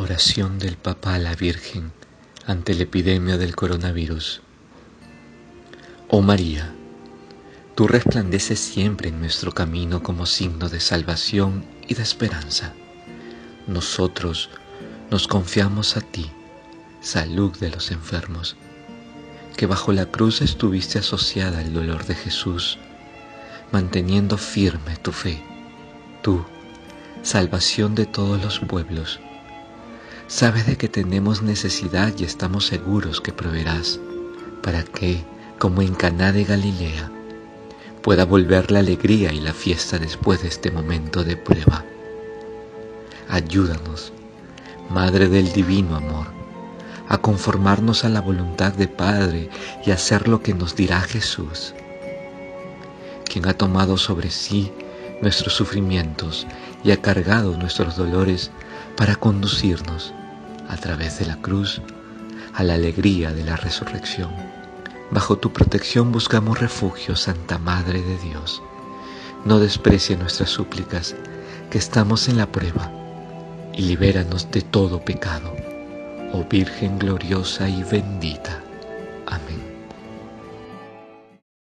Oración del Papa a la Virgen ante la epidemia del coronavirus. Oh María, tú resplandeces siempre en nuestro camino como signo de salvación y de esperanza. Nosotros nos confiamos a ti, salud de los enfermos, que bajo la cruz estuviste asociada al dolor de Jesús, manteniendo firme tu fe, tú, salvación de todos los pueblos Sabes de que tenemos necesidad y estamos seguros que proveerás para que, como en Caná de Galilea, pueda volver la alegría y la fiesta después de este momento de prueba. Ayúdanos, Madre del Divino Amor, a conformarnos a la voluntad de Padre y hacer lo que nos dirá Jesús, quien ha tomado sobre sí nuestros sufrimientos y ha cargado nuestros dolores para conducirnos a través de la cruz a la alegría de la resurrección. Bajo tu protección buscamos refugio, Santa Madre de Dios. No desprecie nuestras súplicas, que estamos en la prueba, y libéranos de todo pecado, oh Virgen gloriosa y bendita. Amén.